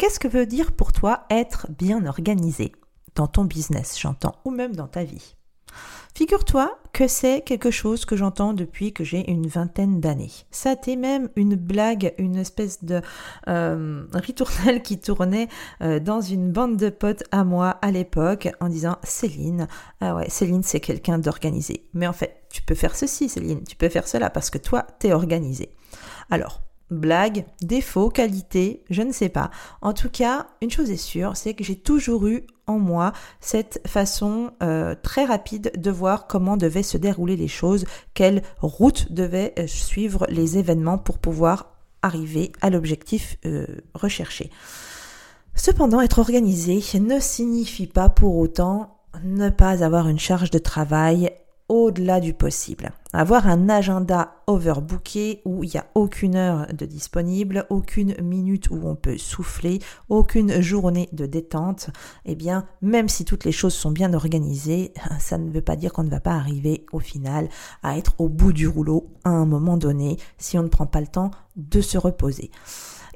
Qu'est-ce que veut dire pour toi être bien organisé dans ton business, j'entends, ou même dans ta vie? Figure-toi que c'est quelque chose que j'entends depuis que j'ai une vingtaine d'années. Ça a même une blague, une espèce de euh, ritournelle qui tournait euh, dans une bande de potes à moi à l'époque en disant Céline, ah ouais, Céline c'est quelqu'un d'organisé. Mais en fait, tu peux faire ceci Céline, tu peux faire cela parce que toi, t'es organisé. Alors, blague, défaut, qualité, je ne sais pas. En tout cas, une chose est sûre, c'est que j'ai toujours eu en moi cette façon euh, très rapide de voir comment devaient se dérouler les choses, quelle route devaient euh, suivre les événements pour pouvoir arriver à l'objectif euh, recherché. Cependant, être organisé ne signifie pas pour autant ne pas avoir une charge de travail au-delà du possible. Avoir un agenda overbooké où il n'y a aucune heure de disponible, aucune minute où on peut souffler, aucune journée de détente, eh bien, même si toutes les choses sont bien organisées, ça ne veut pas dire qu'on ne va pas arriver au final à être au bout du rouleau à un moment donné si on ne prend pas le temps de se reposer.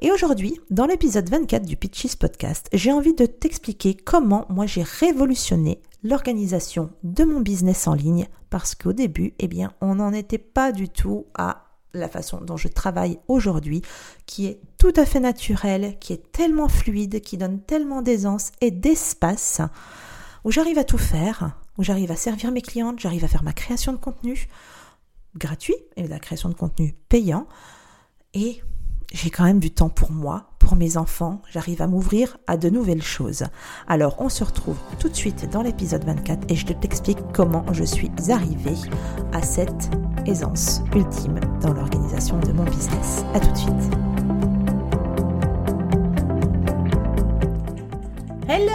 Et aujourd'hui, dans l'épisode 24 du Pitches Podcast, j'ai envie de t'expliquer comment moi j'ai révolutionné l'organisation de mon business en ligne parce qu'au début, eh bien, on n'en était pas du tout à la façon dont je travaille aujourd'hui, qui est tout à fait naturelle, qui est tellement fluide, qui donne tellement d'aisance et d'espace, où j'arrive à tout faire, où j'arrive à servir mes clientes, j'arrive à faire ma création de contenu gratuit et la création de contenu payant, et j'ai quand même du temps pour moi, pour mes enfants, j'arrive à m'ouvrir à de nouvelles choses. Alors on se retrouve tout de suite dans l'épisode 24 et je t'explique comment je suis arrivée à cette aisance ultime dans l'organisation de mon business. A tout de suite. Hello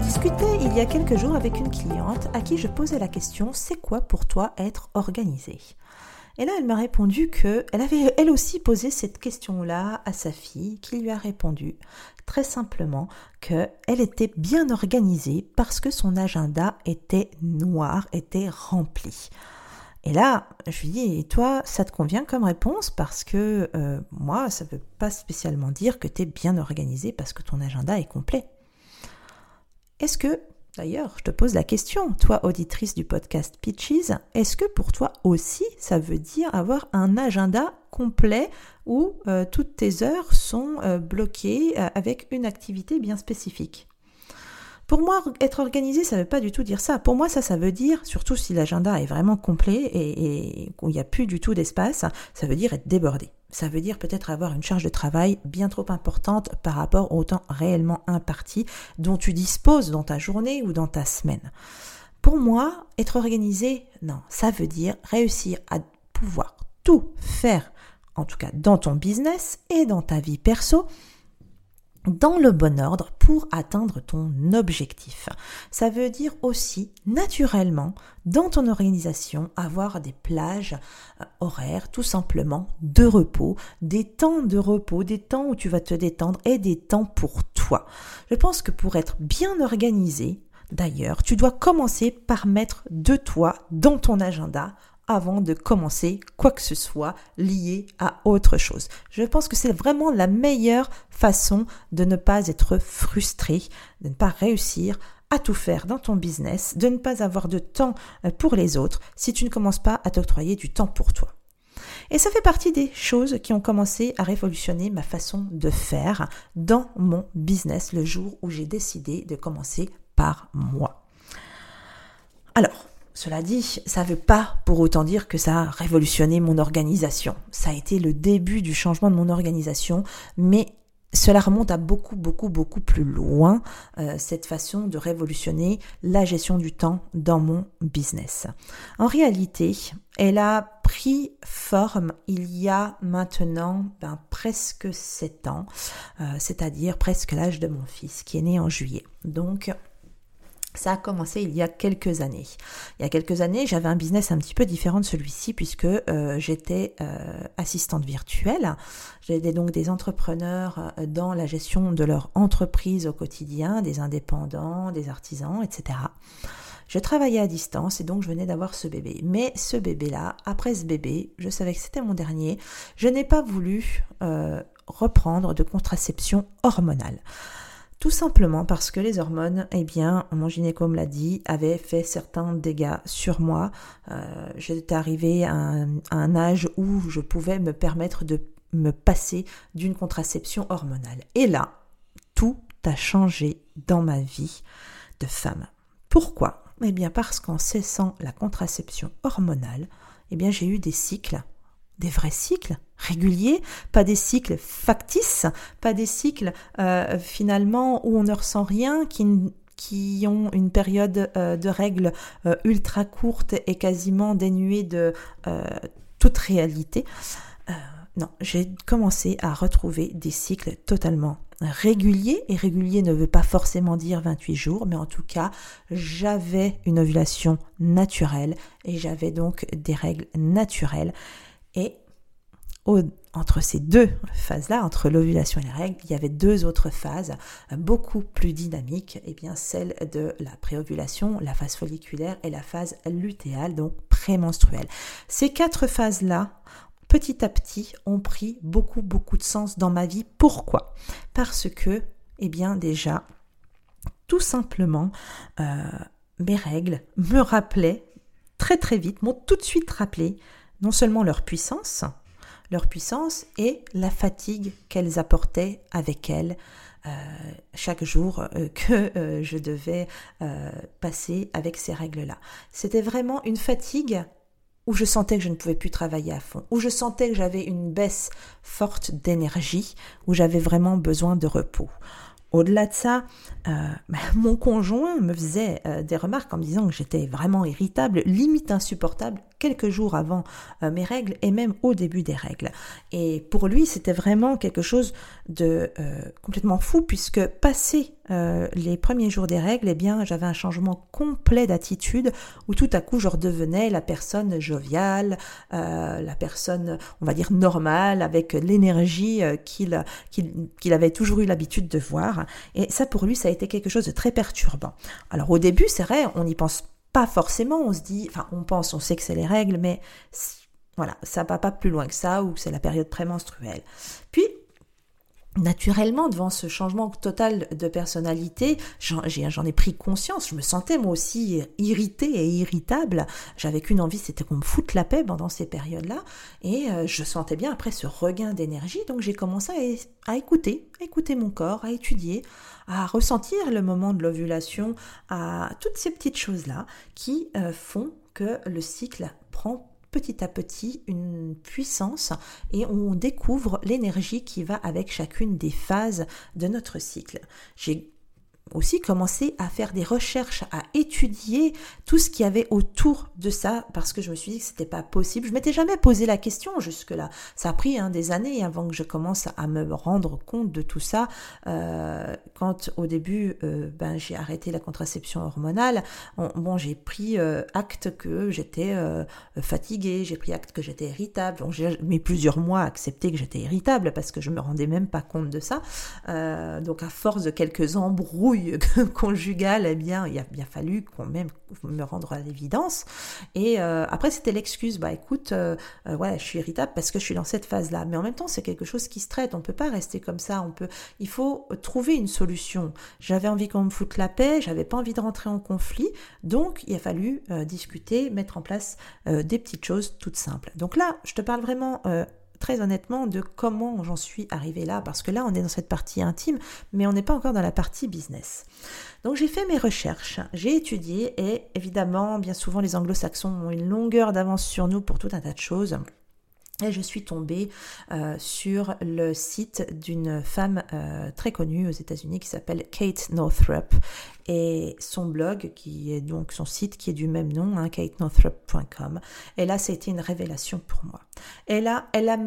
Je il y a quelques jours avec une cliente à qui je posais la question c'est quoi pour toi être organisé? Et là, elle m'a répondu que elle avait elle aussi posé cette question-là à sa fille, qui lui a répondu très simplement que elle était bien organisée parce que son agenda était noir, était rempli. Et là, je lui dis, et toi, ça te convient comme réponse? Parce que euh, moi, ça ne veut pas spécialement dire que tu es bien organisé parce que ton agenda est complet. Est-ce que, d'ailleurs, je te pose la question, toi auditrice du podcast Pitches, est-ce que pour toi aussi ça veut dire avoir un agenda complet où euh, toutes tes heures sont euh, bloquées euh, avec une activité bien spécifique? Pour moi, être organisé, ça ne veut pas du tout dire ça. Pour moi, ça, ça veut dire, surtout si l'agenda est vraiment complet et, et n'y a plus du tout d'espace, ça veut dire être débordé. Ça veut dire peut-être avoir une charge de travail bien trop importante par rapport au temps réellement imparti dont tu disposes dans ta journée ou dans ta semaine. Pour moi, être organisé, non, ça veut dire réussir à pouvoir tout faire, en tout cas dans ton business et dans ta vie perso, dans le bon ordre pour atteindre ton objectif. Ça veut dire aussi naturellement dans ton organisation avoir des plages euh, horaires tout simplement de repos, des temps de repos, des temps où tu vas te détendre et des temps pour toi. Je pense que pour être bien organisé, d'ailleurs, tu dois commencer par mettre de toi dans ton agenda avant de commencer quoi que ce soit lié à autre chose. Je pense que c'est vraiment la meilleure façon de ne pas être frustré, de ne pas réussir à tout faire dans ton business, de ne pas avoir de temps euh, pour les autres si tu ne commences pas à t'octroyer du temps pour toi. Et ça fait partie des choses qui ont commencé à révolutionner ma façon de faire dans mon business le jour où j'ai décidé de commencer par moi. Alors, Cela dit, ça ne veut pas pour autant dire que ça a révolutionné mon organisation. Ça a été le début du changement de mon organisation, mais cela remonte à beaucoup, beaucoup, beaucoup plus loin, euh, cette façon de révolutionner la gestion du temps dans mon business. En réalité, elle a pris forme il y a maintenant ben, presque sept ans, euh, c'est-à-dire presque l'âge de mon fils qui est né en juillet. Donc ça a commencé il y a quelques années. Il y a quelques années, j'avais un business un petit peu différent de celui-ci puisque euh, j'étais euh, assistante virtuelle. J'aidais donc des entrepreneurs euh, dans la gestion de leur entreprise au quotidien, des indépendants, des artisans, etc. Je travaillais à distance et donc je venais d'avoir ce bébé. Mais ce bébé-là, après ce bébé, je savais que c'était mon dernier, je n'ai pas voulu reprendre de contraception hormonale. Tout simplement parce que les hormones, eh bien, mon gynéco me l'a dit, avaient fait certains dégâts sur moi. Euh, J'étais arrivée à un, âge où je pouvais me permettre de me passer d'une contraception hormonale. Et là, tout a changé dans ma vie de femme. Pourquoi? Eh bien parce qu'en cessant la contraception hormonale, eh bien j'ai eu des cycles des vrais cycles réguliers, pas des cycles factices, pas des cycles euh, finalement où on ne ressent rien, qui, qui ont une période euh, de règles euh, ultra courte et quasiment dénuée de toute réalité. non, j'ai commencé à retrouver des cycles totalement réguliers, et régulier ne veut pas forcément dire 28 jours, mais en tout cas, j'avais une ovulation naturelle et j'avais donc des règles naturelles. Entre ces deux phases-là, entre l'ovulation et les règles, il y avait deux autres phases beaucoup plus dynamiques, et eh bien celle de la préovulation, la phase folliculaire et la phase lutéale, donc prémenstruelle. Ces quatre phases-là, petit à petit, ont pris beaucoup beaucoup de sens dans ma vie. Pourquoi? Parce que, eh bien déjà, tout simplement, euh, mes règles me rappelaient très très vite, m'ont tout de suite rappelé non seulement leur puissance, leur puissance et la fatigue qu'elles apportaient avec elles euh, chaque jour euh, que euh, je devais passer avec ces règles-là. C'était vraiment une fatigue où je sentais que je ne pouvais plus travailler à fond, où je sentais que j'avais une baisse forte d'énergie, où j'avais vraiment besoin de repos. Au-delà de ça, bah, mon conjoint me faisait des remarques en me disant que j'étais vraiment irritable, limite insupportable, quelques jours avant euh, mes règles et même au début des règles. Et pour lui, c'était vraiment quelque chose de complètement fou puisque passé les premiers jours des règles, eh bien, j'avais un changement complet d'attitude où tout à coup je redevenais la personne joviale, la personne, on va dire normale, avec l'énergie qu'il qu'il avait toujours eu l'habitude de voir. Et ça, pour lui, ça a été quelque chose de très perturbant. Alors au début, c'est vrai, on n'y pense pas forcément, on se dit, enfin on pense, on sait que c'est les règles, mais voilà, ça va pas plus loin que ça, ou c'est la période prémenstruelle. Puis naturellement, devant ce changement total de personnalité, j'en ai pris conscience. Je me sentais moi aussi irritée et irritable. J'avais qu'une envie, c'était qu'on me foute la paix pendant ces périodes-là. Et euh, je sentais bien après ce regain d'énergie. Donc j'ai commencé à, écouter, à écouter mon corps, à étudier, à ressentir le moment de l'ovulation, à toutes ces petites choses-là qui euh, font que le cycle prend petit à petit une puissance et on découvre l'énergie qui va avec chacune des phases de notre cycle. Aussi commencé à faire des recherches, à étudier tout ce qu'il y avait autour de ça, parce que je me suis dit que c'était pas possible. Je m'étais jamais posé la question jusque-là. Ça a pris hein, des années avant que je commence à me rendre compte de tout ça. Euh, quand au début, euh, ben j'ai arrêté la contraception hormonale, bon, j'ai pris euh, acte que j'étais fatiguée, j'ai pris acte que j'étais irritable. J'ai mis plusieurs mois à accepter que j'étais irritable parce que je me rendais même pas compte de ça. donc à force de quelques embrouilles conjugale, eh bien, il a bien fallu qu'on même me rendre à l'évidence. Et euh, après, c'était l'excuse, bah écoute, euh, euh, ouais, je suis irritable parce que je suis dans cette phase-là. Mais en même temps, c'est quelque chose qui se traite. On peut pas rester comme ça. On peut, il faut trouver une solution. J'avais envie qu'on me foute la paix. J'avais pas envie de rentrer en conflit. Donc, il a fallu discuter, mettre en place des petites choses toutes simples. Donc là, je te parle vraiment très honnêtement de comment j'en suis arrivée là, parce que là on est dans cette partie intime, mais on n'est pas encore dans la partie business. Donc j'ai fait mes recherches, j'ai étudié et évidemment, bien souvent les anglo-saxons ont une longueur d'avance sur nous pour tout un tas de choses. Et je suis tombée euh, sur le site d'une femme euh, très connue aux États-Unis qui s'appelle Kate Northrup et son blog qui est donc son site qui est du même nom, hein, katenorthrup.com. Et là, c'était une révélation pour moi. Et là, elle a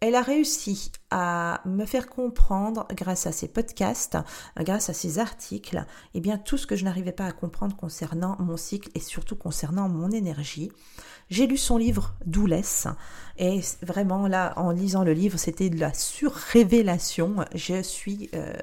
elle a réussi à me faire comprendre, grâce à ses podcasts, grâce à ses articles, eh bien tout ce que je n'arrivais pas à comprendre concernant mon cycle et surtout concernant mon énergie. J'ai lu son livre Doulesse et vraiment là, en lisant le livre, c'était de la surrévélation. Je suis euh,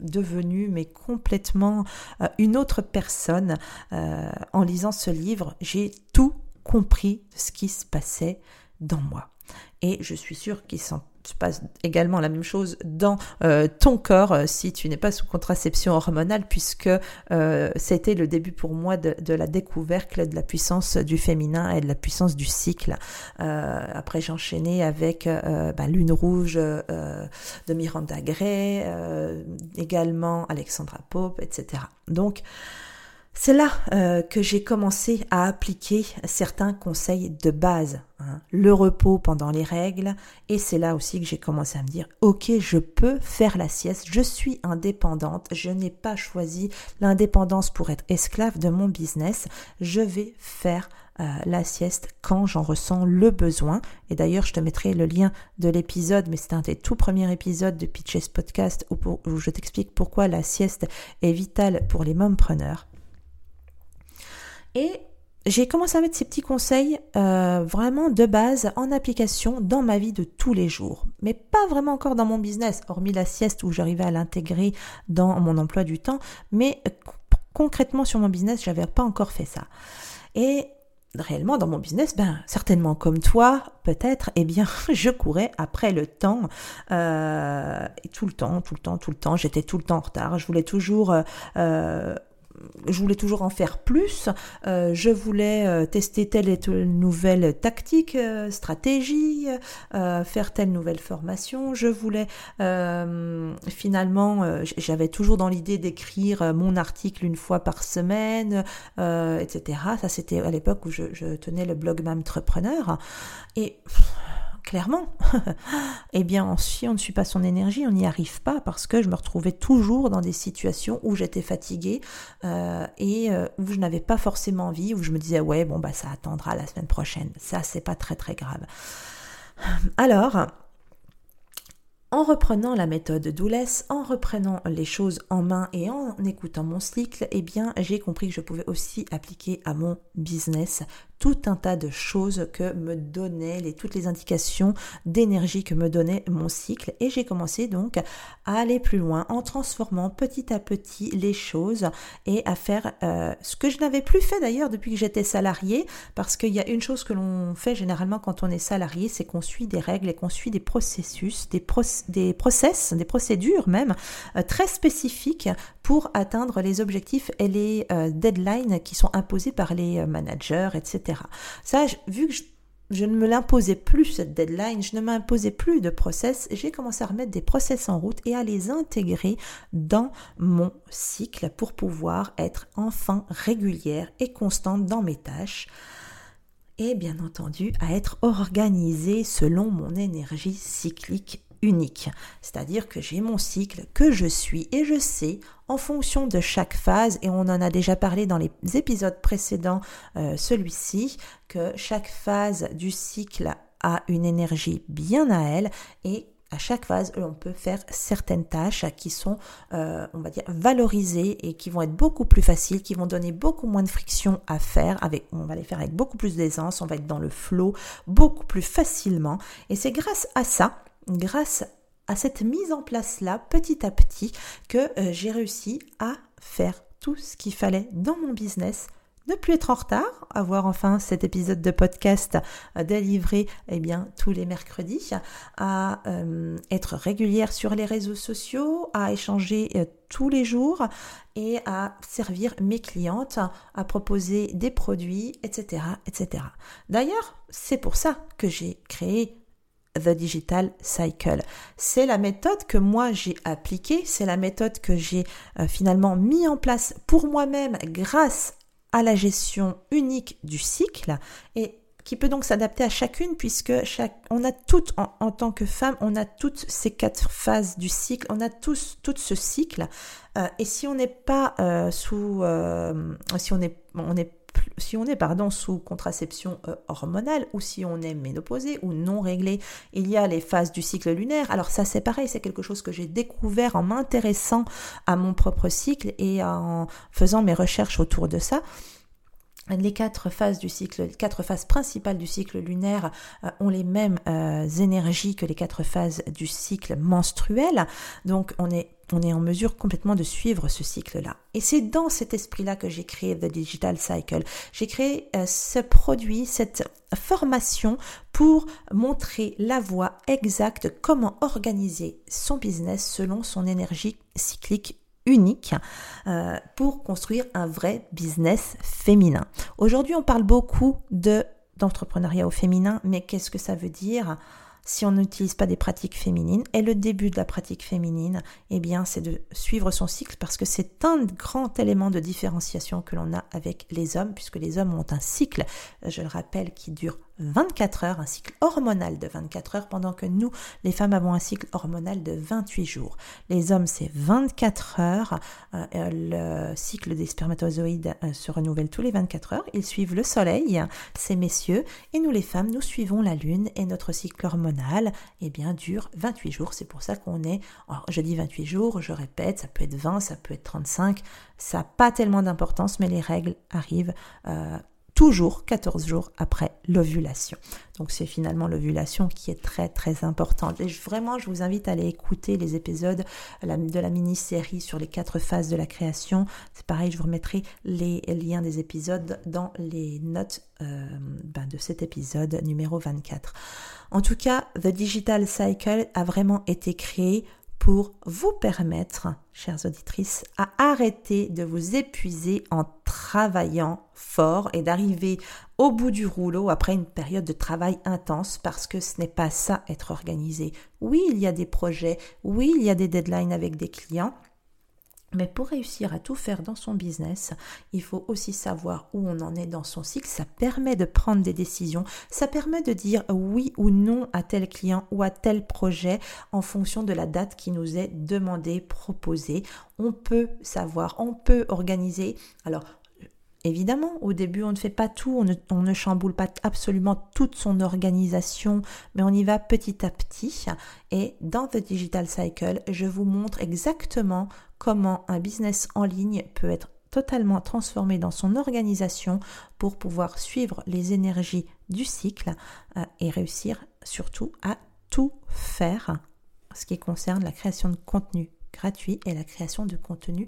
devenue mais complètement euh, une autre personne euh, en lisant ce livre. J'ai tout compris de ce qui se passait dans moi. Et je suis sûre qu'il s'en passe également la même chose dans euh, ton corps euh, si tu n'es pas sous contraception hormonale, puisque euh, c'était le début pour moi de, la découverte de la puissance du féminin et de la puissance du cycle. après, j'ai enchaîné avec ben, Lune Rouge de Miranda Gray, également Alexandra Pope, etc. Donc, c'est là euh, que j'ai commencé à appliquer certains conseils de base, hein. le repos pendant les règles, et c'est là aussi que j'ai commencé à me dire, ok, je peux faire la sieste, je suis indépendante, je n'ai pas choisi l'indépendance pour être esclave de mon business, je vais faire euh, la sieste quand j'en ressens le besoin. Et d'ailleurs, je te mettrai le lien de l'épisode, mais c'est un des tout premiers épisodes de Pitches Podcast où, je t'explique pourquoi la sieste est vitale pour les mompreneurs. Et j'ai commencé à mettre ces petits conseils euh, vraiment de base en application dans ma vie de tous les jours, mais pas vraiment encore dans mon business, hormis la sieste où j'arrivais à l'intégrer dans mon emploi du temps, mais euh, concrètement sur mon business, j'avais pas encore fait ça. Et réellement dans mon business, ben certainement comme toi, peut-être, eh bien je courais après le temps, euh, tout le temps, tout le temps, tout le temps, j'étais tout le temps en retard. Je voulais toujours je voulais toujours en faire plus. Euh, je voulais euh, tester telle et telle nouvelle tactique, euh, stratégie, faire telle nouvelle formation. Je voulais finalement, j'avais toujours dans l'idée d'écrire mon article une fois par semaine, etc. Ça c'était à l'époque où je, tenais le blog Mamtrepreneur. Et clairement, eh bien, si on ne suit pas son énergie, on n'y arrive pas parce que je me retrouvais toujours dans des situations où j'étais fatiguée euh, et euh, où je n'avais pas forcément envie, où je me disais ouais bon bah ça attendra la semaine prochaine. Ça c'est pas très très grave. Alors, en reprenant la méthode Doulès, en reprenant les choses en main et en écoutant mon cycle, eh bien, j'ai compris que je pouvais aussi appliquer à mon business tout un tas de choses que me donnaient les, toutes les indications d'énergie que me donnait mon cycle. Et j'ai commencé donc à aller plus loin en transformant petit à petit les choses et à faire euh, ce que je n'avais plus fait d'ailleurs depuis que j'étais salarié parce qu'il y a une chose que l'on fait généralement quand on est salarié c'est qu'on suit des règles et qu'on suit des processus, des, des process, des procédures même euh, très spécifiques pour atteindre les objectifs et les euh, deadlines qui sont imposés par les managers, etc. Ça, vu que je, ne me l'imposais plus, cette deadline, je ne m'imposais plus de process, j'ai commencé à remettre des process en route et à les intégrer dans mon cycle pour pouvoir être enfin régulière et constante dans mes tâches et bien entendu à être organisée selon mon énergie cyclique unique. C'est-à-dire que j'ai mon cycle que je suis et je sais en fonction de chaque phase, et on en a déjà parlé dans les épisodes précédents, euh, celui-ci, que chaque phase du cycle a une énergie bien à elle et à chaque phase, on peut faire certaines tâches qui sont, euh, on va dire, valorisées et qui vont être beaucoup plus faciles, qui vont donner beaucoup moins de friction à faire. Avec, on va les faire avec beaucoup plus d'aisance, on va être dans le flow beaucoup plus facilement. Et c'est grâce à ça grâce à cette mise en place-là, petit à petit, que euh, j'ai réussi à faire tout ce qu'il fallait dans mon business ne plus être en retard, avoir enfin cet épisode de podcast euh, délivré eh bien, tous les mercredis, à euh, être régulière sur les réseaux sociaux, à échanger tous les jours et à servir mes clientes, à proposer des produits, etc. etc. D'ailleurs, c'est pour ça que j'ai créé The Digital Cycle. C'est la méthode que moi j'ai appliquée, c'est la méthode que j'ai euh, finalement mis en place pour moi-même grâce à la gestion unique du cycle et qui peut donc s'adapter à chacune puisque chaque, on a toutes en, tant que femme, on a toutes ces quatre phases du cycle, on a tous tout ce cycle. Euh, et si on n'est pas euh, sous, si on est, on est si on est pardon sous contraception hormonale ou si on est ménopausée ou non réglée, il y a les phases du cycle lunaire. Alors ça c'est pareil, c'est quelque chose que j'ai découvert en m'intéressant à mon propre cycle et en faisant mes recherches autour de ça les quatre phases du cycle, les quatre phases principales du cycle lunaire euh, ont les mêmes euh, énergies que les quatre phases du cycle menstruel. Donc on est on est en mesure complètement de suivre ce cycle-là. Et c'est dans cet esprit-là que j'ai créé The Digital Cycle. J'ai créé euh, ce produit, cette formation pour montrer la voie exacte comment organiser son business selon son énergie cyclique unique euh, pour construire un vrai business féminin. Aujourd'hui, on parle beaucoup de d'entrepreneuriat au féminin, mais qu'est-ce que ça veut dire si on n'utilise pas des pratiques féminines? Et le début de la pratique féminine, eh bien, c'est de suivre son cycle parce que c'est un grand élément de différenciation que l'on a avec les hommes, puisque les hommes ont un cycle, je le rappelle, qui dure 24 heures, un cycle hormonal de 24 heures, pendant que nous, les femmes, avons un cycle hormonal de 28 jours. Les hommes, c'est 24 heures. Euh, le cycle des spermatozoïdes euh, se renouvelle tous les 24 heures. Ils suivent le soleil, ces messieurs, et nous, les femmes, nous suivons la lune, et notre cycle hormonal, eh bien, dure 28 jours. C'est pour ça qu'on est, je dis 28 jours, je répète, ça peut être 20, ça peut être 35, ça n'a pas tellement d'importance, mais les règles arrivent. Euh, toujours 14 jours après l'ovulation. Donc c'est finalement l'ovulation qui est très très importante. Et vraiment, je vous invite à aller écouter les épisodes de la mini-série sur les quatre phases de la création. C'est pareil, je vous remettrai les liens des épisodes dans les notes euh, ben, de cet épisode numéro 24. En tout cas, The Digital Cycle a vraiment été créé pour vous permettre, chères auditrices, à arrêter de vous épuiser en travaillant fort et d'arriver au bout du rouleau après une période de travail intense parce que ce n'est pas ça être organisé. Oui, il y a des projets, oui, il y a des deadlines avec des clients, mais pour réussir à tout faire dans son business, il faut aussi savoir où on en est dans son cycle. Ça permet de prendre des décisions. Ça permet de dire oui ou non à tel client ou à tel projet en fonction de la date qui nous est demandée, proposée. On peut savoir, on peut organiser. Alors, Évidemment, au début, on ne fait pas tout, on ne, chamboule pas absolument toute son organisation, mais on y va petit à petit. Et dans The Digital Cycle, je vous montre exactement comment un business en ligne peut être totalement transformé dans son organisation pour pouvoir suivre les énergies du cycle euh, et réussir surtout à tout faire ce qui concerne la création de contenu gratuit et la création de contenu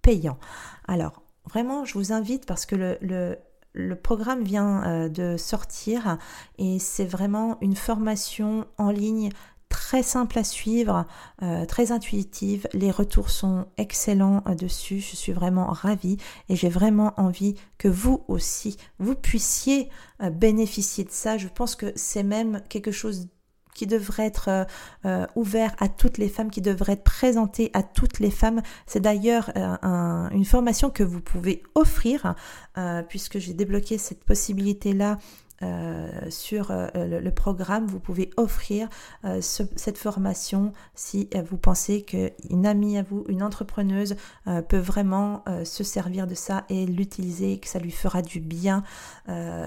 payant. Alors, vraiment, je vous invite parce que le, le, programme vient euh, de sortir et c'est vraiment une formation en ligne très simple à suivre, euh, très intuitive. Les retours sont excellents euh, dessus. Je suis vraiment ravie et j'ai vraiment envie que vous aussi, vous puissiez bénéficier de ça. Je pense que c'est même quelque chose qui devrait être euh, euh, ouvert à toutes les femmes, qui devrait être présenté à toutes les femmes. C'est d'ailleurs euh, une formation que vous pouvez offrir, puisque j'ai débloqué cette possibilité-là euh, sur euh, le, programme, vous pouvez offrir euh, cette formation si vous pensez qu'une amie à vous, une entrepreneuse, peut vraiment se servir de ça et l'utiliser, que ça lui fera du bien.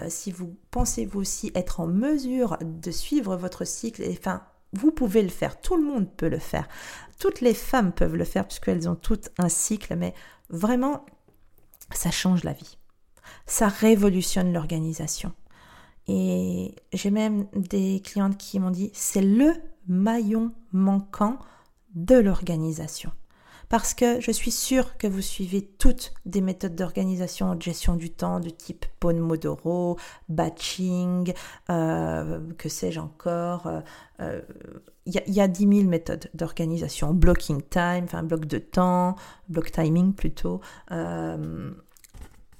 si vous pensez vous aussi être en mesure de suivre votre cycle, et, enfin, vous pouvez le faire, tout le monde peut le faire. Toutes les femmes peuvent le faire puisqu'elles ont toutes un cycle, mais vraiment, ça change la vie. Ça révolutionne l'organisation. Et j'ai même des clientes qui m'ont dit c'est le maillon manquant de l'organisation. Parce que je suis sûre que vous suivez toutes des méthodes d'organisation de gestion du temps de type Pomodoro, batching, euh, que sais-je encore. Il euh, euh, y, a 10 000 méthodes d'organisation. Blocking time, enfin bloc de temps, block timing plutôt.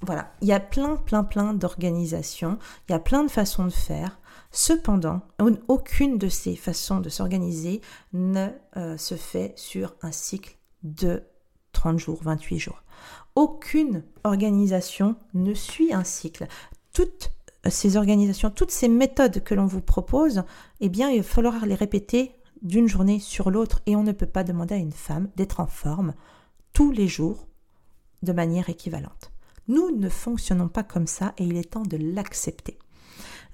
Voilà, il y a plein, plein, plein d'organisations, il y a plein de façons de faire. Cependant, aucune de ces façons de s'organiser ne euh, se fait sur un cycle de 30 jours, 28 jours. Aucune organisation ne suit un cycle. Toutes ces organisations, toutes ces méthodes que l'on vous propose, eh bien, il va falloir les répéter d'une journée sur l'autre et on ne peut pas demander à une femme d'être en forme tous les jours de manière équivalente. Nous ne fonctionnons pas comme ça et il est temps de l'accepter.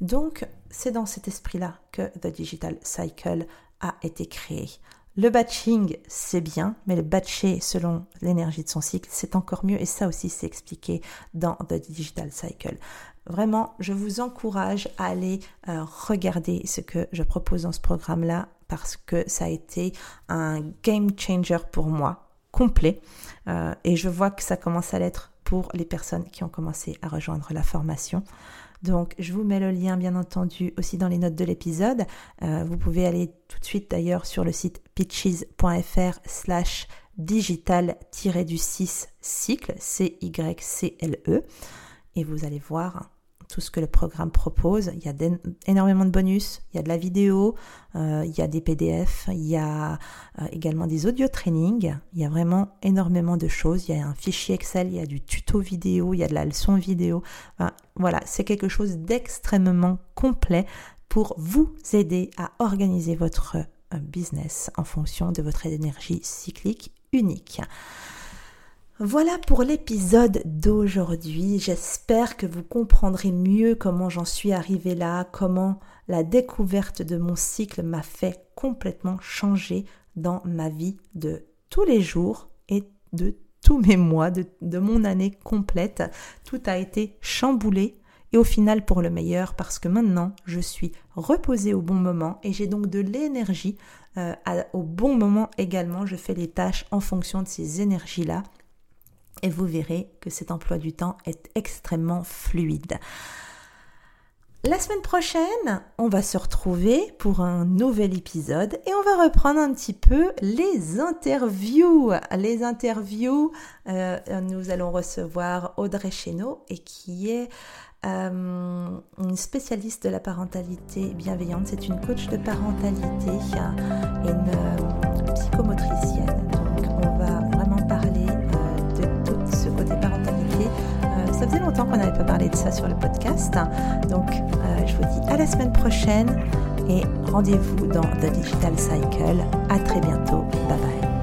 Donc, c'est dans cet esprit-là que The Digital Cycle a été créé. Le batching, c'est bien, mais le batcher selon l'énergie de son cycle, c'est encore mieux et ça aussi, c'est expliqué dans The Digital Cycle. Vraiment, je vous encourage à aller euh, regarder ce que je propose dans ce programme-là parce que ça a été un game changer pour moi, complet. Euh, et je vois que ça commence à l'être pour les personnes qui ont commencé à rejoindre la formation. Donc, je vous mets le lien, bien entendu, aussi dans les notes de l'épisode. Euh, vous pouvez aller tout de suite d'ailleurs sur le site pitches.fr slash digital-du-6 cycle, C-Y-C-L-E, et vous allez voir tout ce que le programme propose. Il y a énormément de bonus, il y a de la vidéo, euh, il y a des PDF, il y a euh, également des audio trainings. Il y a vraiment énormément de choses. Il y a un fichier Excel, il y a du tuto vidéo, il y a de la leçon vidéo. voilà, c'est quelque chose d'extrêmement complet pour vous aider à organiser votre euh, business en fonction de votre énergie cyclique unique. Voilà pour l'épisode d'aujourd'hui. J'espère que vous comprendrez mieux comment j'en suis arrivée là, comment la découverte de mon cycle m'a fait complètement changer dans ma vie de tous les jours et de tous mes mois, de, mon année complète. Tout a été chamboulé et au final pour le meilleur parce que maintenant je suis reposée au bon moment et j'ai donc de l'énergie euh, au bon moment également. Je fais les tâches en fonction de ces énergies-là et vous verrez que cet emploi du temps est extrêmement fluide. La semaine prochaine, on va se retrouver pour un nouvel épisode et on va reprendre un petit peu les interviews. Les interviews, euh, nous allons recevoir Audrey Chéneau et qui est euh, une spécialiste de la parentalité bienveillante. C'est une coach de parentalité et une euh, psychomotricienne. Longtemps qu'on n'avait pas parlé de ça sur le podcast. Donc, euh, je vous dis à la semaine prochaine et rendez-vous dans The Digital Cycle. À très bientôt. Bye bye.